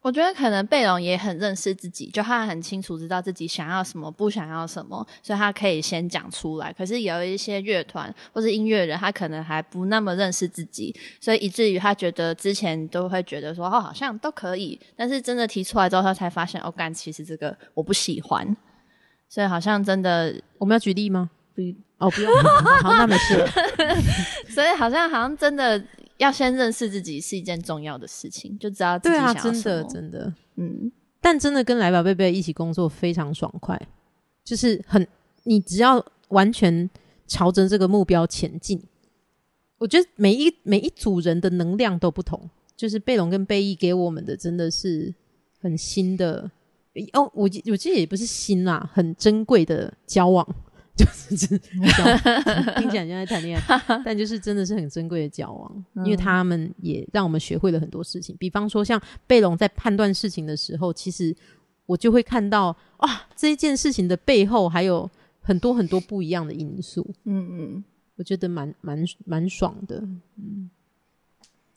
我觉得可能贝龙也很认识自己，就他很清楚知道自己想要什么，不想要什么，所以他可以先讲出来。可是有一些乐团或是音乐人，他可能还不那么认识自己，所以以至于他觉得之前都会觉得说哦，好像都可以，但是真的提出来之后，他才发现哦，干，其实这个我不喜欢，所以好像真的我们要举例吗？不，哦，不用，好，好那没事了。所以好像好像真的要先认识自己是一件重要的事情，就知道自己对啊，想要真的什么真的，嗯但真的跟来吧贝贝一起工作非常爽快，就是很你只要完全朝着这个目标前进，我觉得每一每一组人的能量都不同，就是贝龙跟贝义给我们的真的是很新的哦，我记我记得也不是新啦，很珍贵的交往。就是 听起来像在谈恋爱，但就是真的是很珍贵的交往，因为他们也让我们学会了很多事情。比方说，像贝龙在判断事情的时候，其实我就会看到啊，这一件事情的背后还有很多很多不一样的因素，嗯嗯我觉得蛮蛮蛮爽的。嗯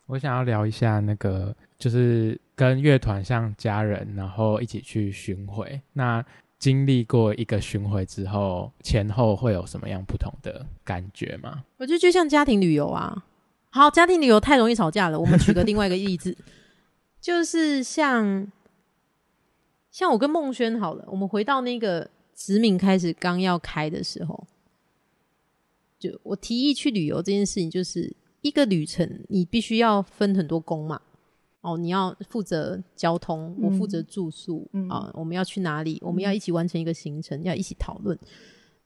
我想要聊一下那个，就是跟乐团像家人，然后一起去巡回。那经历过一个巡回之后，前后会有什么样不同的感觉吗？我觉得就像家庭旅游啊，好，家庭旅游太容易吵架了。我们举个另外一个例子，就是像像我跟孟轩好了，我们回到那个殖民开始刚要开的时候，就我提议去旅游这件事情，就是一个旅程，你必须要分很多工嘛。哦，你要负责交通，我负责住宿啊、我们要去哪里？我们要一起完成一个行程，要一起讨论。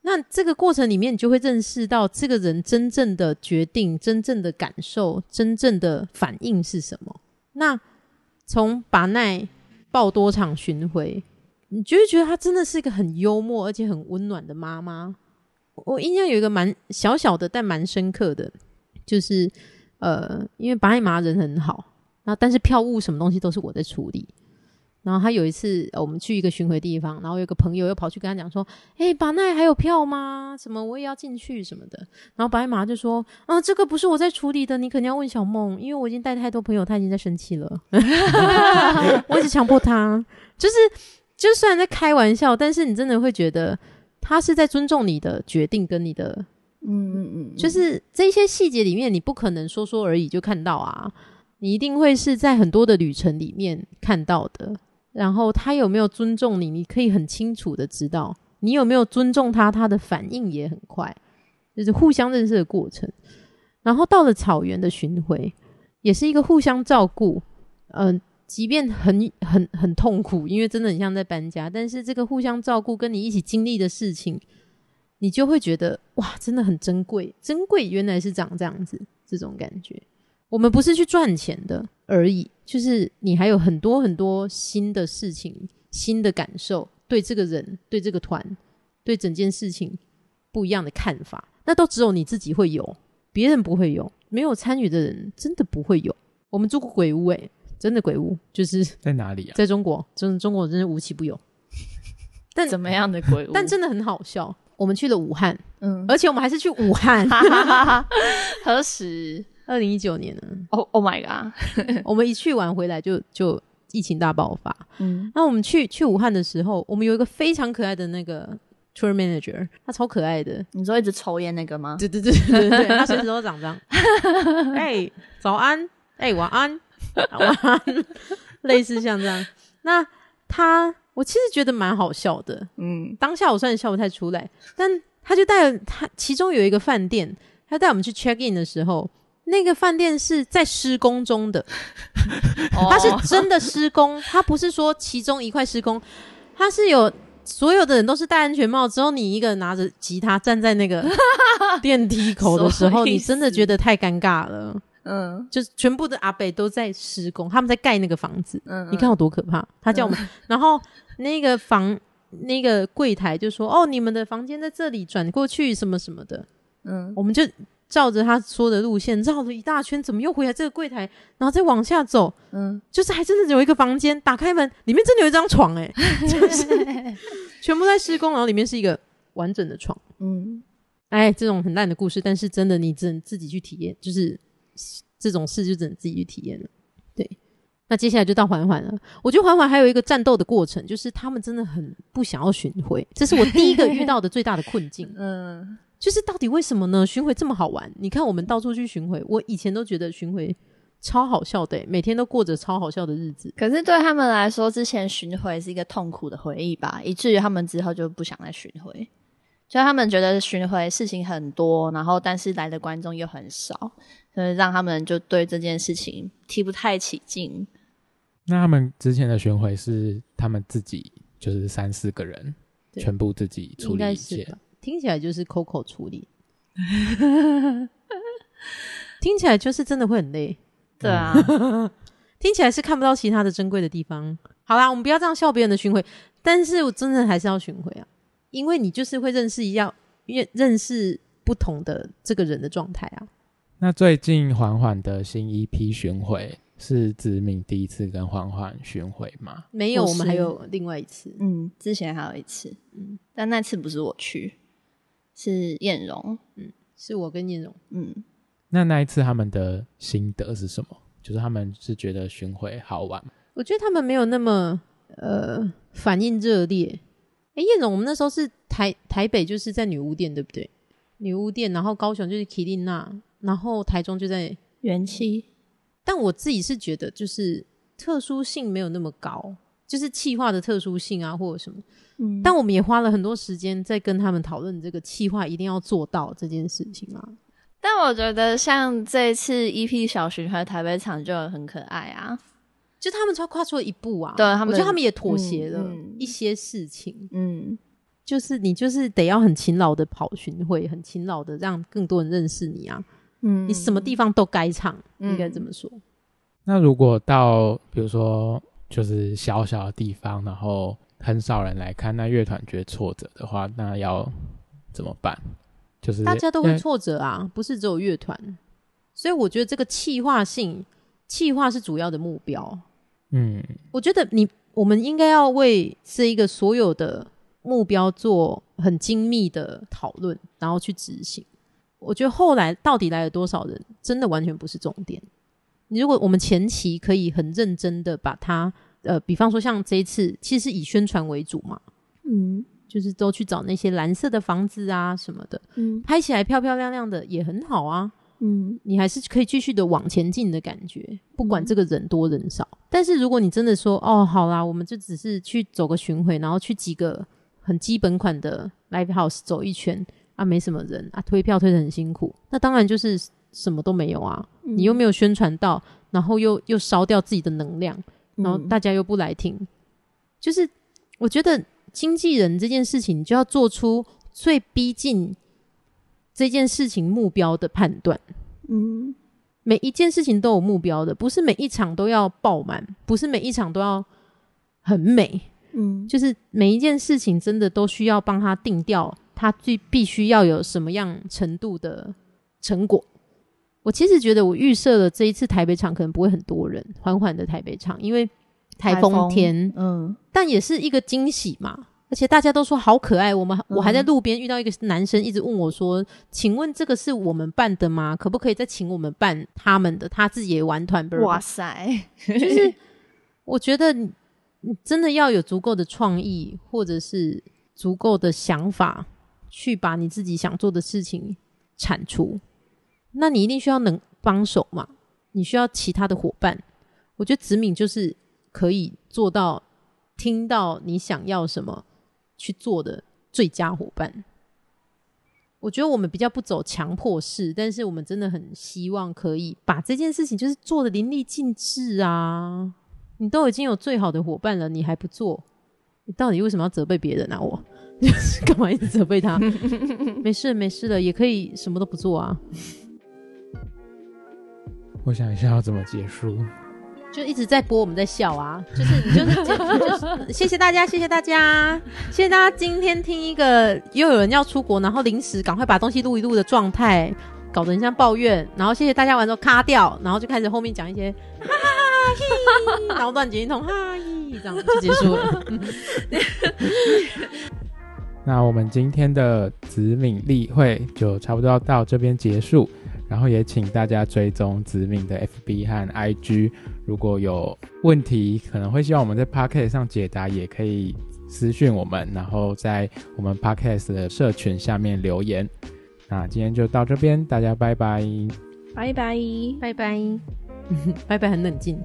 那这个过程里面，你就会认识到这个人真正的决定、真正的感受、真正的反应是什么。那从把奈报多场巡回，你就会觉得她真的是一个很幽默而且很温暖的妈妈。我印象有一个蛮小小的，但蛮深刻的，就是呃，因为巴奈妈人很好，那但是票务什么东西都是我在处理。然后他有一次，呃我们去一个巡回地方，然后有个朋友又跑去跟他讲说：“哎、巴奈还有票吗？什么我也要进去什么的。”然后白马就说：“嗯、这个不是我在处理的，你肯定要问小梦，因为我已经带太多朋友，他已经在生气了。我一直强迫他，就是就虽然在开玩笑，但是你真的会觉得他是在尊重你的决定跟你的嗯嗯嗯，就是这些细节里面，你不可能说说而已就看到啊，你一定会是在很多的旅程里面看到的。然后他有没有尊重你，你可以很清楚的知道，你有没有尊重他，他的反应也很快，就是互相认识的过程。然后到了草原的巡回，也是一个互相照顾，嗯、即便很很很痛苦，因为真的很像在搬家，但是这个互相照顾跟你一起经历的事情，你就会觉得哇，真的很珍贵，珍贵原来是长这样子，这种感觉。我们不是去赚钱的而已，就是你还有很多很多新的事情、新的感受，对这个人、对这个团、对整件事情不一样的看法，那都只有你自己会有，别人不会有，没有参与的人真的不会有。我们住过鬼屋、欸，真的鬼屋，就是在哪里啊？在中国，真中国真是无奇不有。但怎么样的鬼屋？但真的很好笑。我们去了武汉，嗯，而且我们还是去武汉。哈哈哈哈何时二零一九年呢，？Oh Oh my god！我们一去完回来就就疫情大爆发。嗯那我们去去武汉的时候，我们有一个非常可爱的那个 tour manager，他超可爱的。你说一直抽烟那个吗？对对对对对，他随时都长这样。哎、早安，哎、晚安，晚安，类似像这样。那他，我其实觉得蛮好笑的。嗯当下我虽然笑不太出来，但他就带了他其中有一个饭店，他带我们去 check in 的时候，那个饭店是在施工中的，它是哦真的施工，它不是说其中一块施工，它是有所有的人都是戴安全帽，只有你一个人拿着吉他站在那个 电梯口的时候，你真的觉得太尴尬了。嗯就是全部的阿北都在施工，他们在盖那个房子，嗯，你看有多可怕？他叫我们，然后那个房那个柜台就说：“哦，你们的房间在这里，转过去什么什么的。”嗯我们就照着他说的路线绕了一大圈，怎么又回来这个柜台，然后再往下走，嗯，就是还真的有一个房间，打开门，里面真的有一张床、欸，哎，就是全部在施工，然后里面是一个完整的床。嗯哎，这种很烂的故事，但是真的你只能自己去体验，就是这种事就只能自己去体验了。对，那接下来就到缓缓了。我觉得缓缓还有一个战斗的过程，就是他们真的很不想要巡回，这是我第一个遇到的最大的困境。嗯就是到底为什么呢？巡回这么好玩？你看我们到处去巡回，我以前都觉得巡回超好笑的欸、每天都过着超好笑的日子。可是对他们来说，之前巡回是一个痛苦的回忆吧，以至于他们之后就不想再巡回。就他们觉得巡回事情很多，然后但是来的观众又很少，所以让他们就对这件事情提不太起劲。那他们之前的巡回是他们自己就是三四个人，全部自己处理一切？听起来就是 Coco 处理，听起来就是真的会很累，对啊，听起来是看不到其他的珍贵的地方。好啦，我们不要这样笑别人的巡回，但是我真的还是要巡回啊，因为你就是会认识一样，认认识不同的这个人的状态啊。那最近缓缓的新一批巡回是子敏第一次跟缓缓巡回吗？没有，我们还有另外一次，嗯，之前还有一次，嗯，但那次不是我去，是燕荣，嗯是我跟燕荣。嗯，那那一次他们的心得是什么？就是他们是觉得巡回好玩吗，我觉得他们没有那么呃反应热烈。哎，燕荣，我们那时候是台台北就是在女巫店，对不对？女巫店，然后高雄就是麒麟娜，然后台中就在。元气，但我自己是觉得，就是特殊性没有那么高，就是气化的特殊性啊，或者什么。嗯，但我们也花了很多时间在跟他们讨论这个气化一定要做到这件事情啊。但我觉得像这一次 EP 小巡和台北场就很可爱啊，就他们超跨出了一步啊，对他们我觉得他们也妥协了一些事情。嗯，就是你就是得要很勤劳的跑巡会，很勤劳的让更多人认识你啊。嗯你什么地方都该唱，嗯应该这么说。那如果到比如说就是小小的地方，然后很少人来看，那乐团觉得挫折的话，那要怎么办？就是大家都会挫折啊，不是只有乐团。所以我觉得这个气化性，气化是主要的目标。嗯，我觉得你我们应该要为这一个所有的目标做很精密的讨论，然后去执行。我觉得后来到底来了多少人，真的完全不是重点。如果我们前期可以很认真的把它，呃，比方说像这一次，其实以宣传为主嘛，嗯就是都去找那些蓝色的房子啊什么的，嗯拍起来漂漂亮亮的也很好啊。嗯你还是可以继续的往前进的感觉，不管嗯这个人多人少。但是如果你真的说，哦，好啦，我们就只是去走个巡回，然后去几个很基本款的 live house 走一圈啊，没什么人啊，推票推的很辛苦，那当然就是什么都没有啊，嗯。你又没有宣传到，然后又又烧掉自己的能量，然后嗯大家又不来听，就是我觉得经纪人这件事情，你就要做出最逼近这件事情目标的判断。嗯。每一件事情都有目标的，不是每一场都要爆满，不是每一场都要很美，嗯。就是每一件事情真的都需要帮他定掉，他最必须要有什么样程度的成果。我其实觉得我预设了这一次台北场可能不会很多人，缓缓的台北场，因为台风天，嗯但也是一个惊喜嘛。而且大家都说好可爱，我们、我还在路边遇到一个男生，一直问我说：“请问这个是我们办的吗？可不可以再请我们办他们的？他自己也玩团。”哇塞，就是我觉得你你真的要有足够的创意，或者是足够的想法，去把你自己想做的事情产出。那你一定需要能帮手嘛？你需要其他的伙伴。我觉得子敏就是可以做到听到你想要什么去做的最佳伙伴。我觉得我们比较不走强迫式，但是我们真的很希望可以把这件事情就是做的淋漓尽致啊！你都已经有最好的伙伴了，你还不做，你到底为什么要责备别人啊？我 干嘛一直责备他？没事没事的，也可以什么都不做啊，我想一下要怎么结束。就一直在播，我们在笑啊，就是你就是就是谢谢大家，谢谢大家，谢谢大家今天听一个又有人要出国，然后临时赶快把东西录一录的状态，搞得很像抱怨，然后谢谢大家完之后卡掉，然后就开始后面讲一些哈哈嘿，然后乱剪一通哈嘿，这样就结束了。那我们今天的子敏例会就差不多要到这边结束，然后也请大家追踪子敏的 FB 和 IG，如果有问题可能会希望我们在 Podcast 上解答，也可以私讯我们，然后在我们 Podcast 的社群下面留言。那今天就到这边，大家拜拜。拜拜。拜拜，拜拜，很冷静。